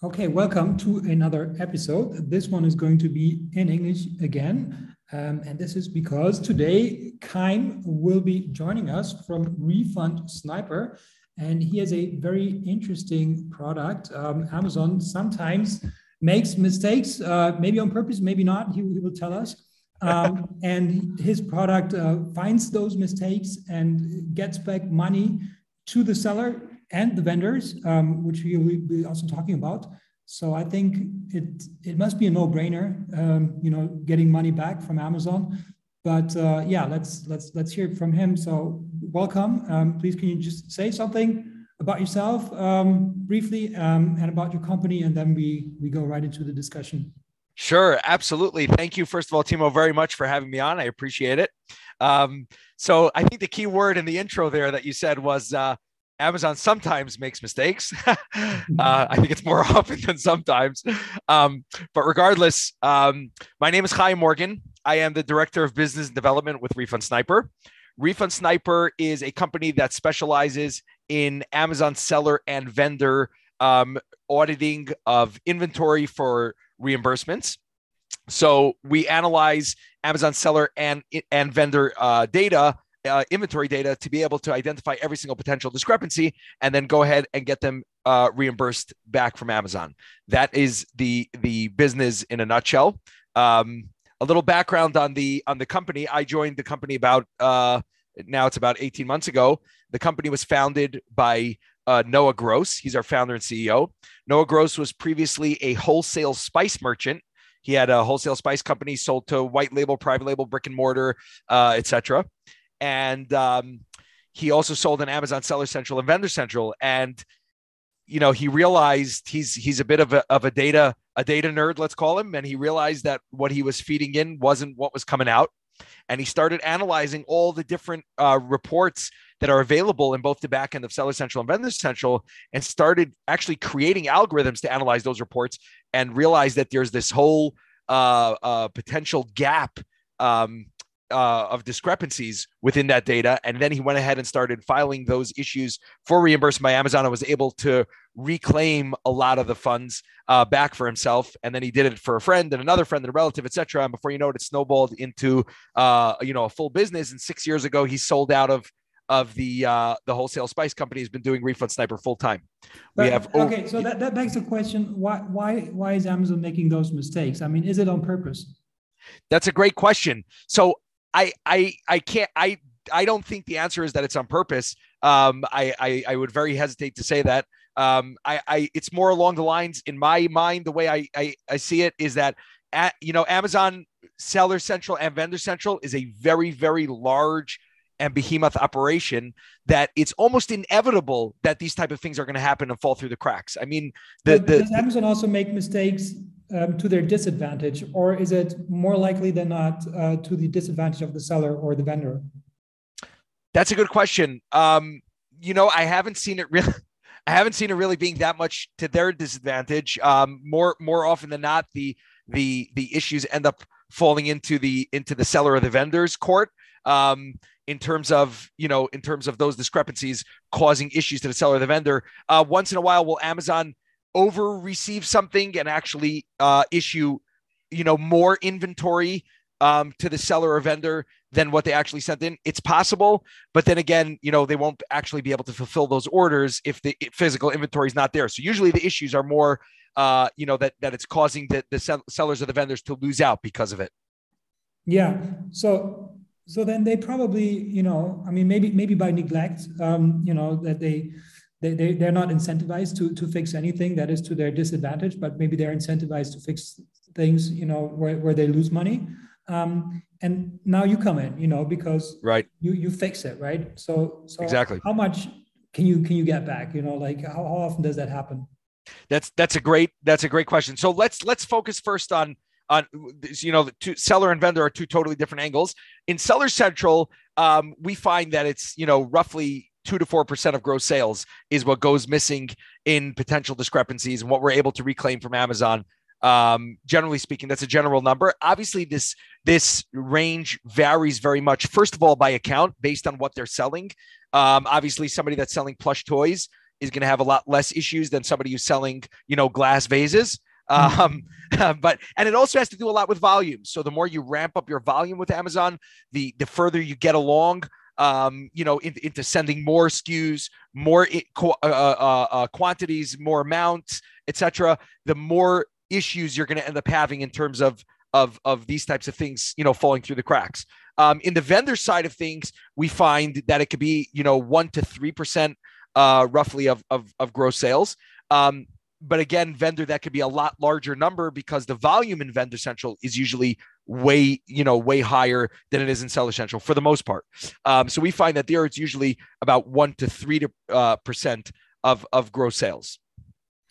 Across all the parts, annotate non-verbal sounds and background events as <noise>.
Okay, welcome to another episode. This one is going to be in English again. Um, and this is because today Chaim will be joining us from Refund Sniper. And he has a very interesting product. Um, Amazon sometimes makes mistakes, uh, maybe on purpose, maybe not. He, he will tell us. Um, <laughs> and his product uh, finds those mistakes and gets back money to the seller and the vendors, um, which we will be also talking about. So I think it it must be a no-brainer, um, you know, getting money back from Amazon. But uh, yeah, let's let's let's hear from him. So welcome. Um, please, can you just say something about yourself um, briefly um, and about your company, and then we we go right into the discussion. Sure, absolutely. Thank you, first of all, Timo, very much for having me on. I appreciate it. Um, so I think the key word in the intro there that you said was uh, Amazon sometimes makes mistakes. <laughs> uh, I think it's more <laughs> often than sometimes. Um, but regardless, um, my name is Chaim Morgan. I am the director of business development with Refund Sniper. Refund Sniper is a company that specializes in Amazon seller and vendor um, auditing of inventory for reimbursements. So we analyze Amazon seller and and vendor uh, data uh, inventory data to be able to identify every single potential discrepancy and then go ahead and get them uh, reimbursed back from Amazon. That is the the business in a nutshell. Um, a little background on the on the company. I joined the company about uh, now it's about 18 months ago. The company was founded by uh, Noah Gross. He's our founder and CEO. Noah Gross was previously a wholesale spice merchant. He had a wholesale spice company sold to white label, private label, brick and mortar, uh, etc and um, he also sold an Amazon Seller Central and Vendor Central. And you know, he realized he's he's a bit of a of a data a data nerd, let's call him, and he realized that what he was feeding in wasn't what was coming out. And he started analyzing all the different uh, reports that are available in both the back end of Seller Central and Vendor Central, and started actually creating algorithms to analyze those reports, and realized that there's this whole uh, uh, potential gap um, uh, of discrepancies within that data. And then he went ahead and started filing those issues for reimbursement by Amazon and was able to reclaim a lot of the funds uh, back for himself. And then he did it for a friend and another friend and a relative, etc. And before you know it, it snowballed into uh, you know a full business. And six years ago, he sold out of of the uh, the wholesale spice company has been doing refund sniper full time. We have okay, so that, that begs the question: why why why is Amazon making those mistakes? I mean, is it on purpose? That's a great question. So I I I can't I I don't think the answer is that it's on purpose. Um, I, I, I would very hesitate to say that. Um, I, I it's more along the lines in my mind. The way I, I, I see it is that at, you know Amazon Seller Central and Vendor Central is a very very large and behemoth operation that it's almost inevitable that these type of things are going to happen and fall through the cracks. I mean, the, the does Amazon also make mistakes um, to their disadvantage, or is it more likely than not uh, to the disadvantage of the seller or the vendor? That's a good question. Um, you know, I haven't seen it really. <laughs> I haven't seen it really being that much to their disadvantage. Um, more more often than not, the the the issues end up falling into the into the seller or the vendor's court. Um, in terms of you know in terms of those discrepancies causing issues to the seller or the vendor. Uh, once in a while, will Amazon over receive something and actually uh, issue, you know, more inventory um, to the seller or vendor than what they actually sent in. It's possible, but then again, you know, they won't actually be able to fulfill those orders if the physical inventory is not there. So usually the issues are more, uh, you know, that that it's causing the, the sellers or the vendors to lose out because of it. Yeah. So so then they probably, you know, I mean, maybe maybe by neglect, um, you know, that they they, they, they're not incentivized to, to fix anything that is to their disadvantage, but maybe they're incentivized to fix things, you know, where, where they lose money. Um, and now you come in, you know, because right you you fix it, right? So so exactly how much can you can you get back? You know, like how, how often does that happen? That's that's a great that's a great question. So let's let's focus first on on you know the two seller and vendor are two totally different angles. In Seller Central, um, we find that it's you know roughly two to four percent of gross sales is what goes missing in potential discrepancies and what we're able to reclaim from Amazon. Um, generally speaking, that's a general number. Obviously, this this range varies very much. First of all, by account, based on what they're selling. Um, obviously, somebody that's selling plush toys is going to have a lot less issues than somebody who's selling, you know, glass vases. Um, <laughs> but and it also has to do a lot with volume. So the more you ramp up your volume with Amazon, the the further you get along. Um, you know, in, into sending more SKUs, more uh, uh, uh, quantities, more amounts, etc. The more issues you're going to end up having in terms of of of these types of things, you know, falling through the cracks. Um, in the vendor side of things, we find that it could be, you know, one to three percent, uh, roughly of, of of gross sales. Um, but again, vendor that could be a lot larger number because the volume in Vendor Central is usually way, you know, way higher than it is in Seller Central for the most part. Um, so we find that there it's usually about one to three to, uh, percent of of gross sales.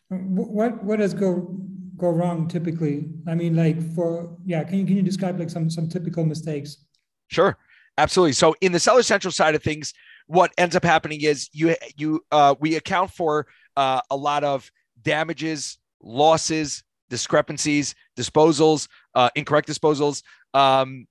What what does go go wrong typically? I mean, like for yeah, can you can you describe like some some typical mistakes? Sure, absolutely. So in the Seller Central side of things, what ends up happening is you you uh, we account for uh, a lot of damages, losses, discrepancies, disposals, uh, incorrect disposals, um,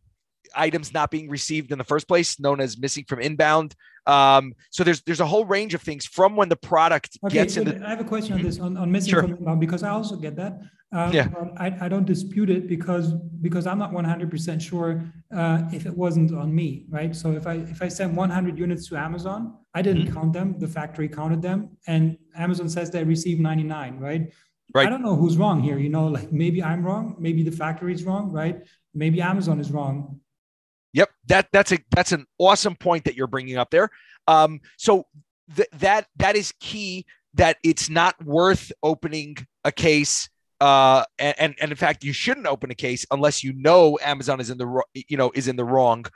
items not being received in the first place, known as missing from inbound. Um, so there's there's a whole range of things from when the product okay, gets so in. The, I have a question on mm-hmm. this on, on missing sure. from inbound because I also get that. Um, yeah. I, I don't dispute it because because I'm not 100% sure uh, if it wasn't on me, right? So if I if I send 100 units to Amazon, I didn't mm-hmm. count them. The factory counted them, and Amazon says they received 99, right? Right. I don't know who's wrong here. You know, like maybe I'm wrong, maybe the factory is wrong, right? Maybe Amazon is wrong. Yep, that that's a that's an awesome point that you're bringing up there. Um, so th- that that is key. That it's not worth opening a case uh and and in fact you shouldn't open a case unless you know amazon is in the you know is in the wrong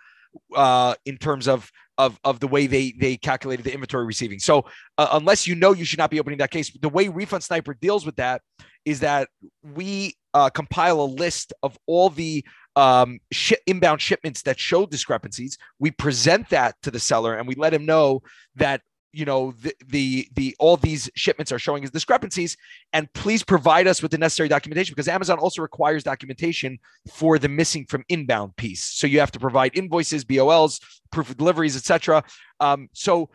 uh in terms of of of the way they they calculated the inventory receiving so uh, unless you know you should not be opening that case the way refund sniper deals with that is that we uh, compile a list of all the um, sh- inbound shipments that show discrepancies. We present that to the seller and we let him know that you know the, the the all these shipments are showing as discrepancies and please provide us with the necessary documentation because amazon also requires documentation for the missing from inbound piece. So you have to provide invoices bols proof of deliveries etc um, so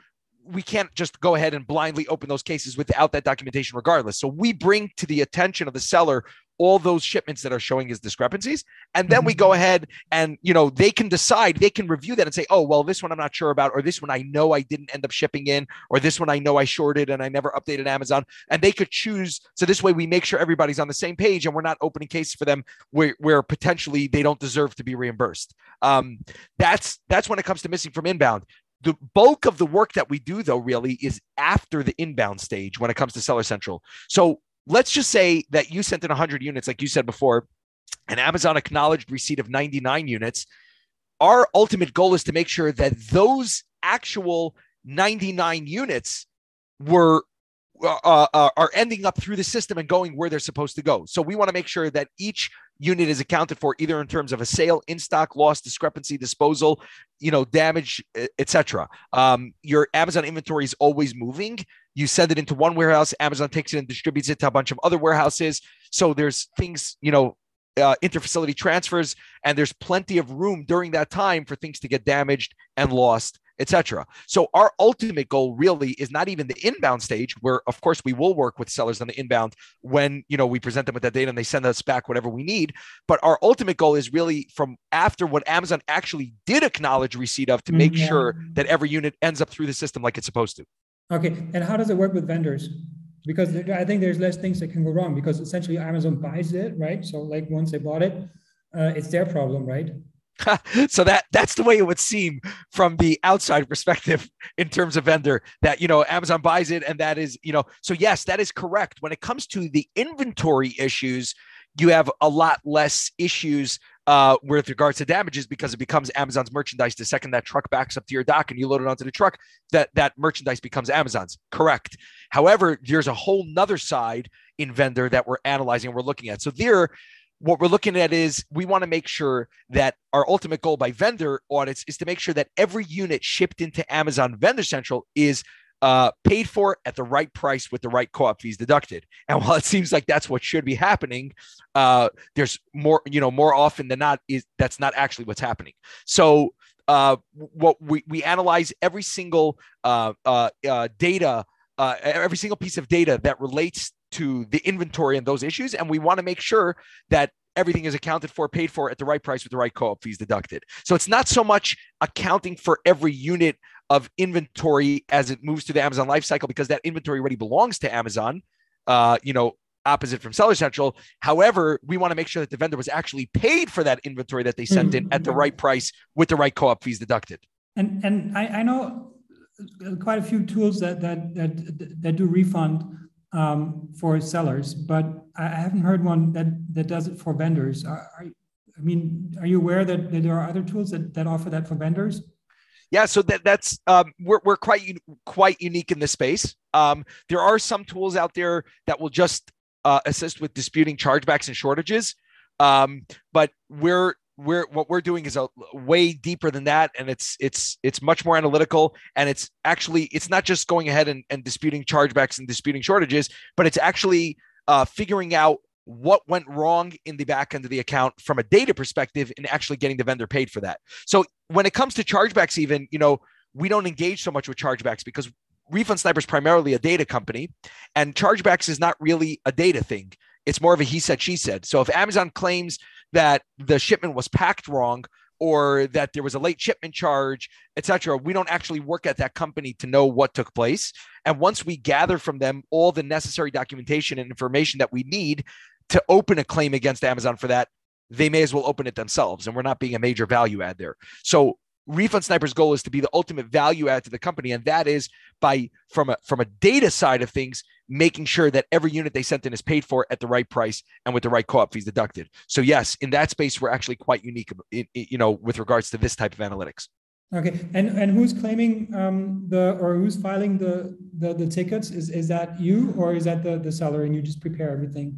we can't just go ahead and blindly open those cases without that documentation regardless. So we bring to the attention of the seller all those shipments that are showing as discrepancies. And then we mm-hmm. go ahead and you know they can decide they can review that and say oh well this one i'm not sure about or this one i know i didn't end up shipping in or this one i know i shorted and i never updated amazon. And they could choose so this way we make sure everybody's on the same page and we're not opening cases for them where, where potentially they don't deserve to be reimbursed. Um, that's that's when it comes to missing from inbound. The bulk of the work that we do though really is after the inbound stage when it comes to seller central. So let's just say that you sent in 100 units, like you said before, and Amazon acknowledged receipt of 99 units. Our ultimate goal is to make sure that those actual 99 units were uh, uh, uh, are ending up through the system and going where they're supposed to go. So we want to make sure that each unit is accounted for either in terms of a sale, in stock, loss, discrepancy, disposal, you know, damage, etc. Um, your Amazon inventory is always moving. You send it into one warehouse, Amazon takes it and distributes it to a bunch of other warehouses. So there's things, you know, uh, interfacility transfers, and there's plenty of room during that time for things to get damaged and lost etc. So our ultimate goal really is not even the inbound stage where of course we will work with sellers on the inbound when you know we present them with that data and they send us back whatever we need, but our ultimate goal is really from after what Amazon actually did acknowledge receipt of to make mm-hmm. sure that every unit ends up through the system like it's supposed to. Okay, and how does it work with vendors? Because I think there's less things that can go wrong because essentially Amazon buys it, right? So like once they bought it, uh, it's their problem, right? <laughs> so that that's the way it would seem from the outside perspective <laughs> in terms of vendor that you know Amazon buys it and that is you know so yes that is correct. When it comes to the inventory issues you have a lot less issues uh, with regards to damages because it becomes Amazon's merchandise the second that truck backs up to your dock and you load it onto the truck that that merchandise becomes Amazon's. Correct. However there's a whole nother side in vendor that we're analyzing and we're looking at. So there what we're looking at is we want to make sure that our ultimate goal by vendor audits is to make sure that every unit shipped into Amazon Vendor Central is uh, paid for at the right price with the right co-op fees deducted. And <laughs> while it seems like that's what should be happening, uh, there's more, you know, more often than not is that's not actually what's happening. So uh, what we we analyze every single uh, uh, uh, data uh, every single piece of data that relates to the inventory and those issues, and we want to make sure that everything is accounted for, paid for at the right price with the right co-op fees deducted. So it's not so much accounting for every unit of inventory as it moves to the Amazon lifecycle because that inventory already belongs to Amazon. Uh, you know, opposite from Seller Central. However, we want to make sure that the vendor was actually paid for that inventory that they sent mm-hmm. in at the right price with the right co-op fees deducted. And and I, I know quite a few tools that that that that do refund um, for sellers, but I haven't heard one that that does it for vendors. Are, are, I mean, are you aware that, that, there are other tools that, that offer that for vendors? Yeah, so that that's um, we're we're quite quite unique in this space. Um, there are some tools out there that will just uh, assist with disputing chargebacks and shortages, um, but we're we're what we're doing is a way deeper than that and it's it's it's much more analytical and it's actually it's not just going ahead and, and disputing chargebacks and disputing shortages but it's actually uh, figuring out what went wrong in the back end of the account from a data perspective and actually getting the vendor paid for that. So when it comes to chargebacks even you know we don't engage so much with chargebacks because refund sniper is primarily a data company and chargebacks is not really a data thing. It's more of a he said she said. So if amazon claims that the shipment was packed wrong or that there was a late shipment charge, etc. We don't actually work at that company to know what took place. And once we gather from them all the necessary documentation and information that we need to open a claim against Amazon for that, they may as well open it themselves. And we're not being a major value add there. So refund sniper's goal is to be the ultimate value add to the company and that is by from a from a data side of things making sure that every unit they sent in is paid for at the right price and with the right co-op fees deducted. So yes in that space we're actually quite unique you know with regards to this type of analytics. Okay and and who's claiming um, the or who's filing the, the the tickets? Is is that you or is that the the seller and you just prepare everything?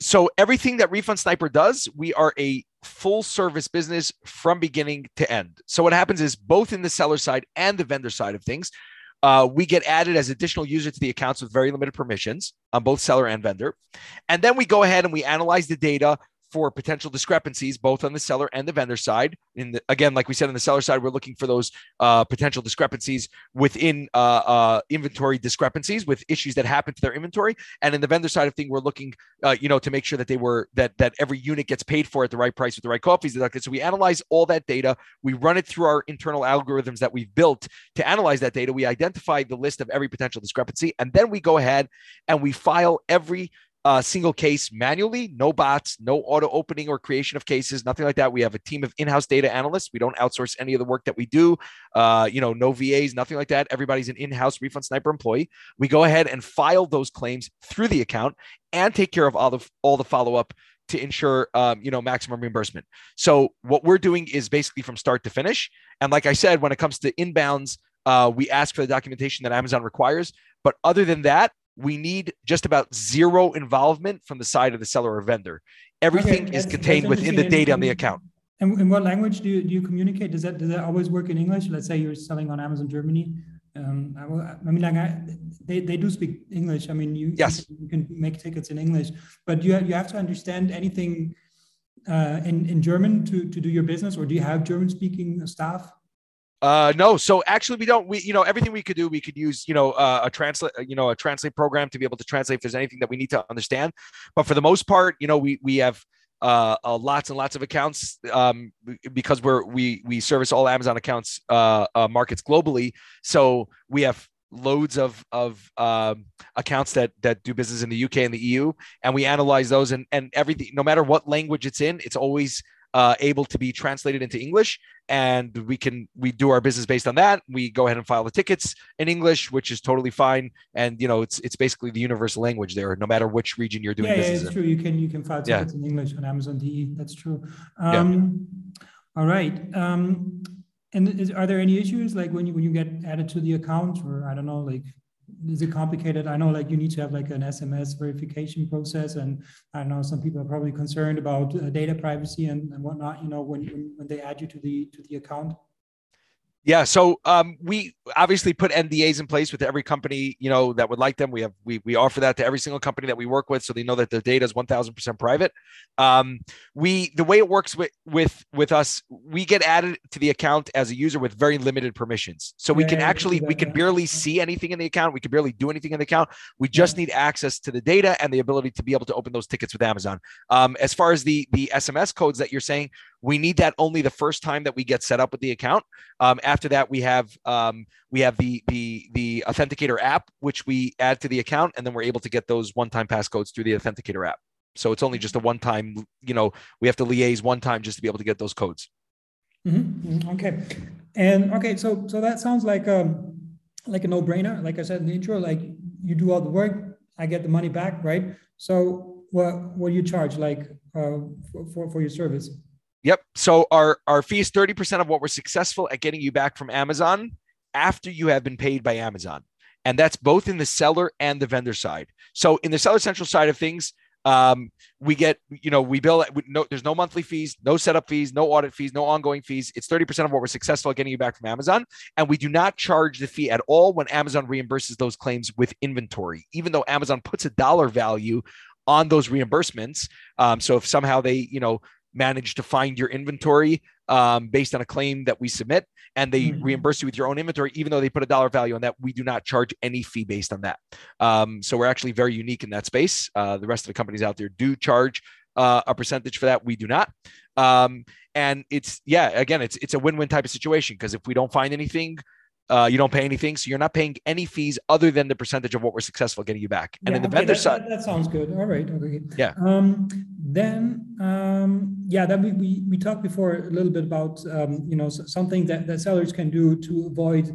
So everything that refund sniper does we are a full service business from beginning to end. So what happens is both in the seller side and the vendor side of things uh, we get added as additional user to the accounts with very limited permissions on both seller and vendor. And then we go ahead and we analyze the data for potential discrepancies, both on the seller and the vendor side. In the, again, like we said on the seller side, we're looking for those uh, potential discrepancies within uh, uh, inventory discrepancies with issues that happen to their inventory. And in the vendor side of thing, we're looking, uh, you know, to make sure that they were that that every unit gets paid for at the right price with the right co-op fees deducted. So we analyze all that data. We run it through our internal algorithms that we've built to analyze that data. We identify the list of every potential discrepancy, and then we go ahead and we file every uh, single case manually, no bots, no auto opening or creation of cases, nothing like that. We have a team of in-house data analysts. We don't outsource any of the work that we do. Uh, you know, no VAs, nothing like that. Everybody's an in-house refund sniper employee. We go ahead and file those claims through the account and take care of all the all the follow-up to ensure um, you know maximum reimbursement. So what we're doing is basically from start to finish. And like I said, when it comes to inbounds, uh, we ask for the documentation that Amazon requires. But other than that, we need just about zero involvement from the side of the seller or vendor. Everything okay, is contained within the data on the account. And in what language do you, do you communicate? Does that does that always work in English? Let's say you're selling on Amazon Germany. Um, I, will, I, mean, like I, they, they do speak English. I mean, you, yes. you, can, make tickets in English, but you have, you have to understand anything uh, in, in German to, to do your business, or do you have German speaking staff? Uh, no, so actually we don't. We you know everything we could do, we could use you know uh, a translate you know a translate program to be able to translate if there's anything that we need to understand. But for the most part, you know we we have uh, uh, lots and lots of accounts um, because we're we we service all Amazon accounts uh, uh, markets globally. So we have loads of of um, accounts that that do business in the UK and the EU, and we analyze those and and everything. No matter what language it's in, it's always uh, able to be translated into English, and we can we do our business based on that. We go ahead and file the tickets in English, which is totally fine. And you know, it's it's basically the universal language there, no matter which region you're doing yeah, business. Yeah, it's in. true. You can you can file tickets yeah. in English on Amazon DE. That's true. Um, yeah. All right. Um, and is, are there any issues like when you when you get added to the account, or I don't know, like is it complicated? I know like you need to have like an SMS verification process, and I know some people are probably concerned about uh, data privacy and, and whatnot. You know, when, when when they add you to the to the account. Yeah, so um, we obviously put NDAs in place with every company you know that would like them. We have we we offer that to every single company that we work with, so they know that their data is one thousand percent private. Um, we the way it works with with with us, we get added to the account as a user with very limited permissions, so we can actually we can barely see anything in the account. We can barely do anything in the account. We just need access to the data and the ability to be able to open those tickets with Amazon. Um, as far as the the SMS codes that you're saying, we need that only the first time that we get set up with the account. Um, after that, we have um, we have the the the Authenticator app, which we add to the account, and then we're able to get those one-time passcodes through the Authenticator app. So it's only just a one-time. You know, we have to liaise one time just to be able to get those codes. Mm-hmm. mm-hmm. Okay, and okay, so so that sounds like um like a no-brainer. Like I said in the intro, like you do all the work, I get the money back, right? So what what do you charge like uh, for for your service? Yep. So our our fee is 30% of what we're successful at getting you back from Amazon after you have been paid by Amazon. And that's both in the seller and the vendor side. So in the seller central side of things, um, we get, you know, we bill, no, there's no monthly fees, no setup fees, no audit fees, no ongoing fees. It's 30% of what we're successful at getting you back from Amazon. And we do not charge the fee at all when Amazon reimburses those claims with inventory, even though Amazon puts a dollar value on those reimbursements. Um, so if somehow they, you know, manage to find your inventory um, based on a claim that we submit and they mm-hmm. reimburse you with your own inventory even though they put a dollar value on that we do not charge any fee based on that um, so we're actually very unique in that space uh, the rest of the companies out there do charge uh, a percentage for that we do not um, and it's yeah again it's it's a win-win type of situation because if we don't find anything uh, you don't pay anything, so you're not paying any fees other than the percentage of what we're successful getting you back. And yeah, in the okay, vendor that, side, that, that, sounds good. All right, okay. Yeah. Um, then, um, yeah, then we, we we talked before a little bit about um, you know something that, that sellers can do to avoid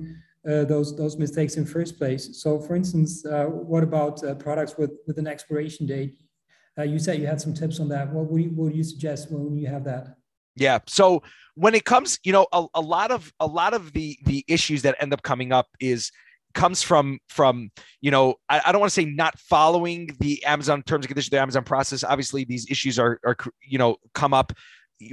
uh, those those mistakes in first place. So, for instance, uh, what about uh, products with with an expiration date? Uh, you said you had some tips on that. What would you, what would you suggest when you have that? Yeah. So when it comes, you know, a, a lot of a lot of the the issues that end up coming up is comes from from you know I, I don't want to say not following the Amazon terms and conditions, the Amazon process. Obviously, these issues are are you know come up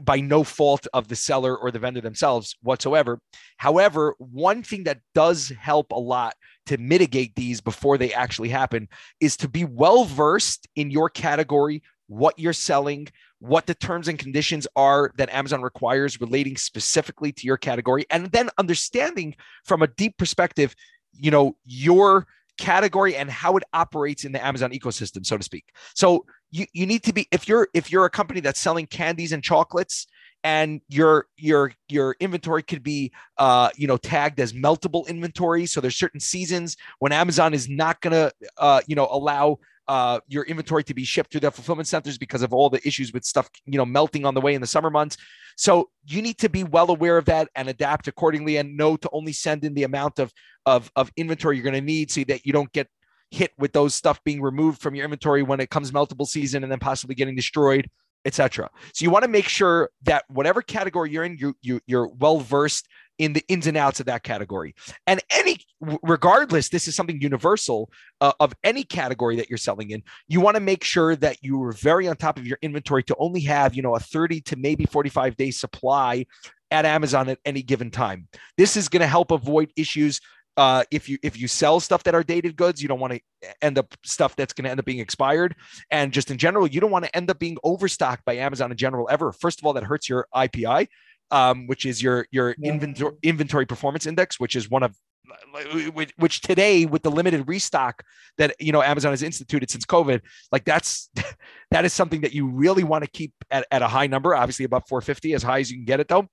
by no fault of the seller or the vendor themselves whatsoever. However, one thing that does help a lot to mitigate these before they actually happen is to be well versed in your category, what you're selling, what the terms and conditions are that Amazon requires relating specifically to your category, and then understanding from a deep perspective, you know, your category and how it operates in the Amazon ecosystem, so to speak. So you, you need to be if you're if you're a company that's selling candies and chocolates and your your your inventory could be uh, you know tagged as meltable inventory so there's certain seasons when amazon is not going to uh, you know allow uh, your inventory to be shipped to the fulfillment centers because of all the issues with stuff, you know, melting on the way in the summer months. So you need to be well aware of that and adapt accordingly and know to only send in the amount of, of, of inventory you're going to need so that you don't get hit with those stuff being removed from your inventory when it comes meltable season and then possibly getting destroyed etc. So you want to make sure that whatever category you're in, you, you you're well versed in the ins and outs of that category. And any, regardless, this is something universal uh, of any category that you're selling in. You want to make sure that you are very on top of your inventory to only have, you know, a 30 to maybe 45 day supply at Amazon at any given time. This is going to help avoid issues. Uh, if you if you sell stuff that are dated goods, you don't want to end up stuff that's going to end up being expired. And just in general, you don't want to end up being overstocked by Amazon in general ever. First of all, that hurts your IPI um, which is your your yeah. inventory inventory performance index, which is one of which today with the limited restock that you know Amazon has instituted since COVID, like that's <laughs> that is something that you really want to keep at, at a high number, obviously above 450, as high as you can get it though.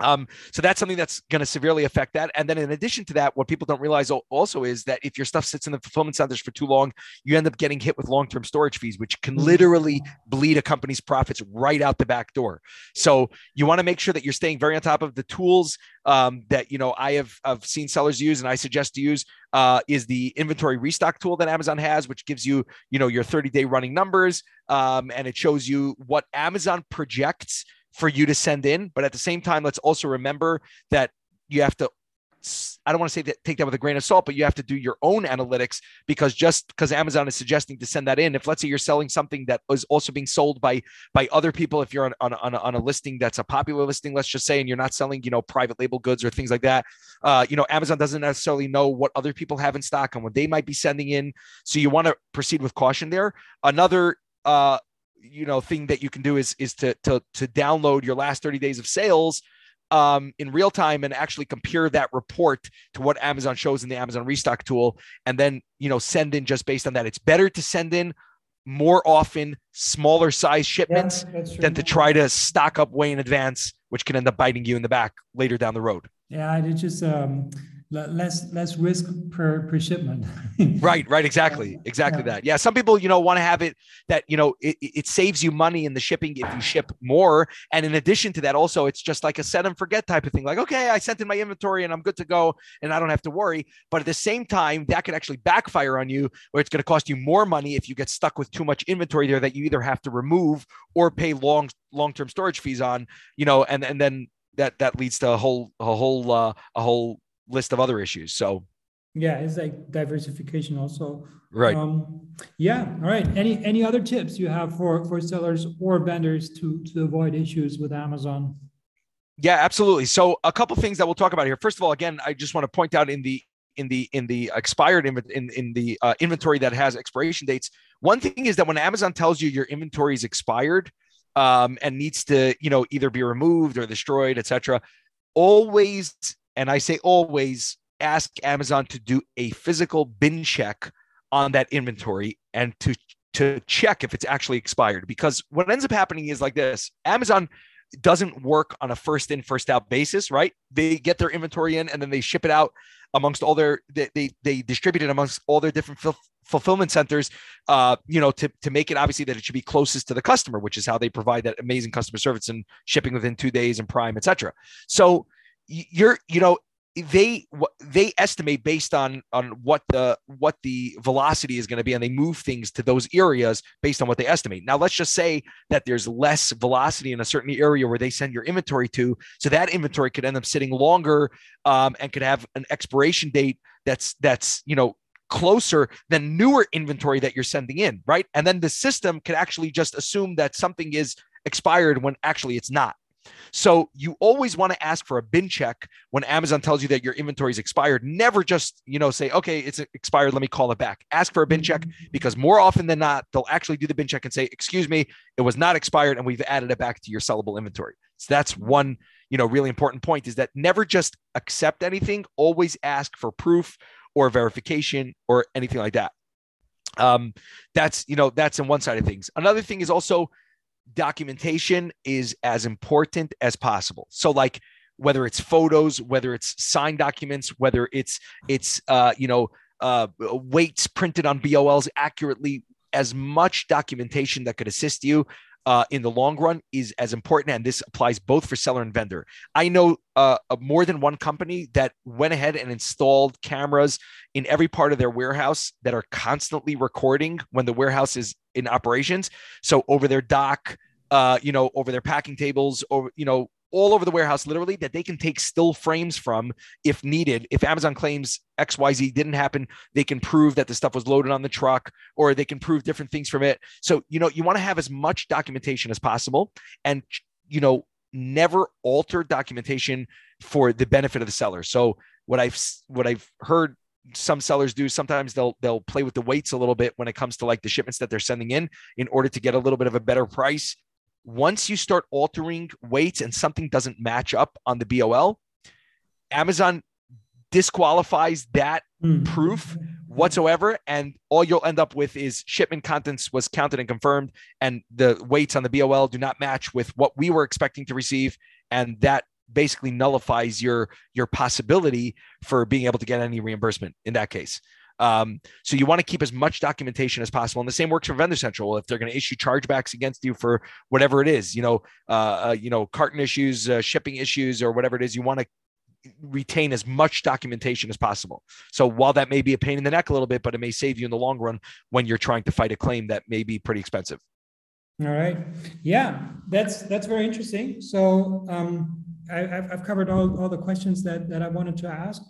Um, so that's something that's going to severely affect that. And then in addition to that, what people don't realize also is that if your stuff sits in the fulfillment centers for too long, you end up getting hit with long-term storage fees, which can mm-hmm. literally bleed a company's profits right out the back door. So you want to make sure that you're staying very on top of the tools um, that you know I have I've seen sellers use and I suggest to use uh, is the inventory restock tool that Amazon has, which gives you you know your 30 day running numbers um, and it shows you what Amazon projects for you to send in. But at the same time, let's also remember that you have to I don't want to say that take that with a grain of salt, but you have to do your own analytics because just because Amazon is suggesting to send that in, if let's say you're selling something that is also being sold by by other people, if you're on on, on, a, on a listing that's a popular listing, let's just say, and you're not selling, you know, private label goods or things like that, uh, you know, Amazon doesn't necessarily know what other people have in stock and what they might be sending in, so you want to proceed with caution there. Another uh, you know thing that you can do is is to to to download your last 30 days of sales um, in real time and actually compare that report to what Amazon shows in the Amazon restock tool, and then you know send in just based on that. It's better to send in more often smaller size shipments yeah, than to try to stock up way in advance, which can end up biting you in the back later down the road. Yeah, I just um, less less risk per per shipment. <laughs> Right right exactly exactly yeah. that. Yeah some people you know want to have it that you know it, it saves you money in the shipping if you ship more and in addition to that also it's just like a set and forget type of thing like okay i sent in my inventory and i'm good to go and i don't have to worry but at the same time that could actually backfire on you where it's going to cost you more money if you get stuck with too much inventory there that you either have to remove or pay long long-term storage fees on you know and and then that that leads to a whole a whole uh, a whole list of other issues. So yeah, it's like diversification also. Right. Um, yeah. All right. Any any other tips you have for for sellers or vendors to to avoid issues with Amazon? Yeah, absolutely. So a couple things that we'll talk about here. First of all, again, I just want to point out in the in the in the expired in in the uh, inventory that has expiration dates. One thing is that when Amazon tells you your inventory is expired um, and needs to you know either be removed or destroyed, etc., always and I say always ask Amazon to do a physical bin check on that inventory and to to check if it's actually expired. Because what ends up happening is like this. Amazon doesn't work on a first in first out basis right? They get their inventory in and then they ship it out amongst all their they they, they distribute it amongst all their different fil- fulfillment centers uh you know to to make it obviously that it should be closest to the customer which is how they provide that amazing customer service and shipping within 2 days and prime etc so you're you know they they estimate based on on what the what the velocity is going to be and they move things to those areas based on what they estimate. Now let's just say that there's less velocity in a certain area where they send your inventory to so that inventory could end up sitting longer um, and could have an expiration date that's that's you know closer than newer inventory that you're sending in right? And then the system could actually just assume that something is expired when actually it's not so you always want to ask for a bin check when Amazon tells you that your inventory is expired. Never just, you know, say, okay, it's expired. Let me call it back. Ask for a bin check mm-hmm. because more often than not, they'll actually do the bin check and say, excuse me, it was not expired and we've added it back to your sellable inventory. So that's one, you know, really important point is that never just accept anything. Always ask for proof or verification or anything like that. Um, that's, you know, that's on one side of things. Another thing is also documentation is as important as possible. So like whether it's photos, whether it's signed documents, whether it's it's uh, you know uh, weights printed on BOLs accurately, as much documentation that could assist you uh, in the long run is as important. And this applies both for seller and vendor. I know uh, more than one company that went ahead and installed cameras in every part of their warehouse that are constantly recording when the warehouse is in operations. So over their dock, uh, you know, over their packing tables, or you know, all over the warehouse, literally, that they can take still frames from if needed. If Amazon claims XYZ didn't happen, they can prove that the stuff was loaded on the truck or they can prove different things from it. So, you know, you want to have as much documentation as possible and, you know, never alter documentation for the benefit of the seller. So, what I've what I've heard some sellers do sometimes they'll they'll play with the weights a little bit when it comes to like the shipments that they're sending in in order to get a little bit of a better price once you start altering weights and something doesn't match up on the BOL, Amazon disqualifies that mm. proof whatsoever. And all you'll end up with is shipment contents was counted and confirmed, and the weights on the BOL do not match with what we were expecting to receive. And that basically nullifies your your possibility for being able to get any reimbursement in that case. Um, so you want to keep as much documentation as possible. And the same works for Vendor Central. If they're going to issue chargebacks against you for whatever it is, you know, uh, uh, you know, carton issues, uh, shipping issues, or whatever it is, you want to retain as much documentation as possible. So while that may be a pain in the neck a little bit, but it may save you in the long run when you're trying to fight a claim that may be pretty expensive. All right. Yeah, that's that's very interesting. So um, I, have covered all, all the questions that, that I wanted to ask.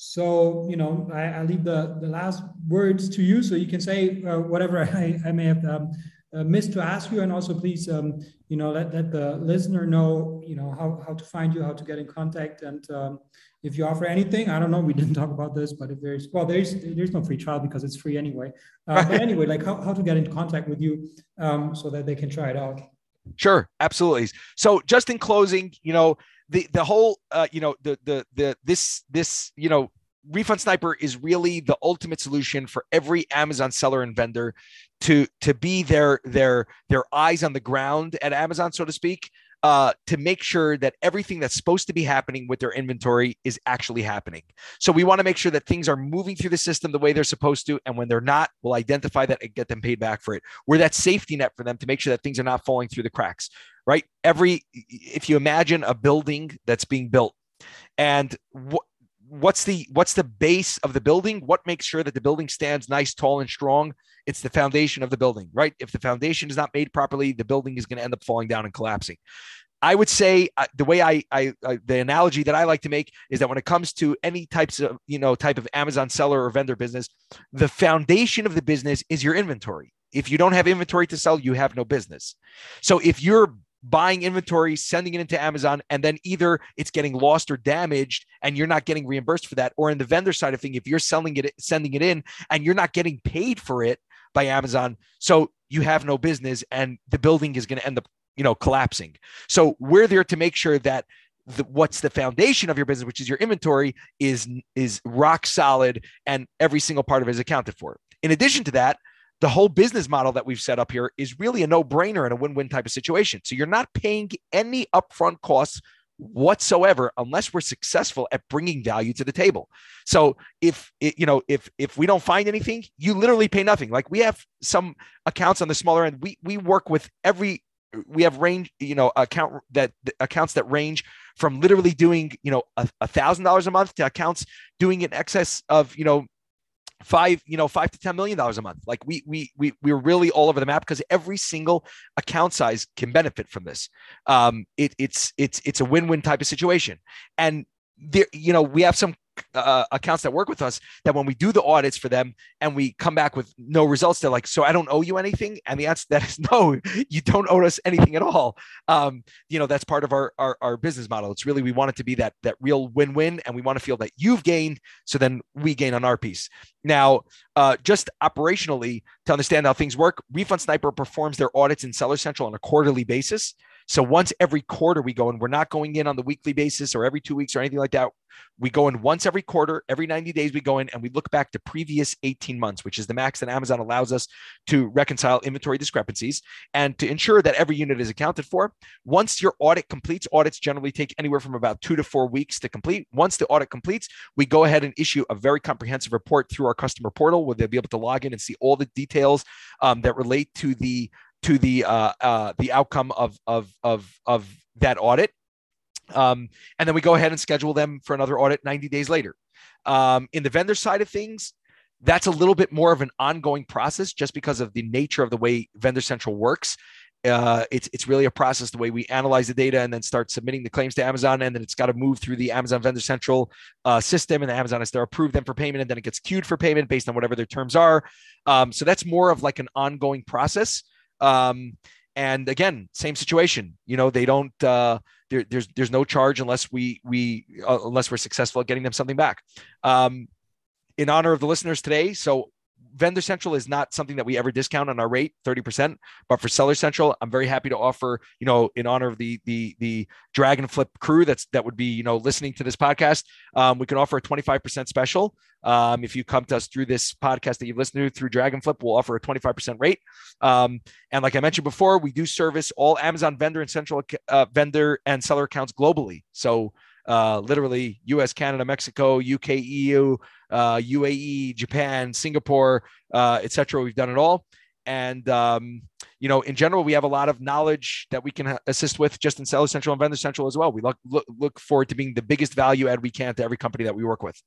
So, you know, I, I leave the, the last words to you so you can say uh, whatever <laughs> I, I may have um, uh, missed to ask you. And also, please, um, you know, let, let the listener know, you know, how, how to find you, how to get in contact. And um, if you offer anything, I don't know, we <laughs> didn't talk about this, but if there's, well, there's, there's no free trial because it's free anyway. Uh, but anyway, like how, how to get in contact with you um, so that they can try it out. Sure, absolutely. So just in closing, you know, the the whole uh, you know the the the this this you know refund sniper is really the ultimate solution for every amazon seller and vendor to to be their their their eyes on the ground at amazon so to speak uh, to make sure that everything that's supposed to be happening with their inventory is actually happening. So we want to make sure that things are moving through the system the way they're supposed to. And when they're not, we'll identify that and get them paid back for it. We're that safety net for them to make sure that things are not falling through the cracks, right? Every, if you imagine a building that's being built and what, what's the what's the base of the building what makes sure that the building stands nice tall and strong it's the foundation of the building right? If the foundation is not made properly the building is going to end up falling down and collapsing. I would say uh, the way I, I uh, the analogy that i like to make is that when it comes to any types of you know type of amazon seller or vendor business the foundation of the business is your inventory. If you don't have inventory to sell you have no business. So if you're buying inventory, sending it into Amazon, and then either it's getting lost or damaged and you're not getting reimbursed for that. Or in the vendor side of thing, if you're selling it, sending it in and you're not getting paid for it by Amazon, so you have no business and the building is going to end up, you know, collapsing. So we're there to make sure that the, what's the foundation of your business, which is your inventory, is is rock solid and every single part of it is accounted for. In addition to that, the whole business model that we've set up here is really a no brainer and a win win type of situation. So you're not paying any upfront costs whatsoever unless we're successful at bringing value to the table. So if you know if if we don't find anything you literally pay nothing. Like we have some accounts on the smaller end. We we work with every we have range you know account that accounts that range from literally doing you know a thousand dollars a month to accounts doing in excess of you know five you know five to ten million dollars a month. Like we we we we're really all over the map because every single account size can benefit from this. Um it, it's it's it's a win-win type of situation. And there you know we have some uh, accounts that work with us that when we do the audits for them and we come back with no results, they're like, "So I don't owe you anything?" And the answer that <laughs> is no, you don't owe us anything at all. Um, you know, that's part of our, our our business model. It's really we want it to be that that real win-win, and we want to feel that you've gained, so then we gain on our piece. Now, uh, just operationally to understand how things work, Refund Sniper performs their audits in Seller Central on a quarterly basis. So once every quarter we go in, we're not going in on the weekly basis or every two weeks or anything like that. We go in once every quarter, every 90 days we go in and we look back to previous 18 months, which is the max that Amazon allows us to reconcile inventory discrepancies and to ensure that every unit is accounted for. Once your audit completes, audits generally take anywhere from about two to four weeks to complete. Once the audit completes, we go ahead and issue a very comprehensive report through our customer portal where they'll be able to log in and see all the details um, that relate to the to the uh, uh, the outcome of of of of that audit, um, and then we go ahead and schedule them for another audit 90 days later. Um, in the vendor side of things, that's a little bit more of an ongoing process, just because of the nature of the way Vendor Central works. Uh, it's it's really a process the way we analyze the data and then start submitting the claims to Amazon, and then it's got to move through the Amazon Vendor Central uh, system, and Amazon has to approve them for payment, and then it gets queued for payment based on whatever their terms are. Um, so that's more of like an ongoing process. Um, and again, same situation. You know, they don't. Uh, there, there's there's no charge unless we we uh, unless we're successful at getting them something back. Um, in honor of the listeners today, so Vendor Central is not something that we ever discount on our rate, 30%. But for Seller Central, I'm very happy to offer, you know, in honor of the the the Drag and Flip crew that's that would be, you know, listening to this podcast, um, we can offer a 25% special. Um, if you come to us through this podcast that you've listened to through dragon Flip, we'll offer a 25% rate. Um, and like I mentioned before, we do service all Amazon vendor and central uh, vendor and seller accounts globally. So uh, literally US, Canada, Mexico, UK, EU, uh, UAE, Japan, Singapore, uh, etc. We've done it all. And, um, you know, in general, we have a lot of knowledge that we can assist with just in Seller Central and Vendor Central as well. We look, look, look forward to being the biggest value add we can to every company that we work with.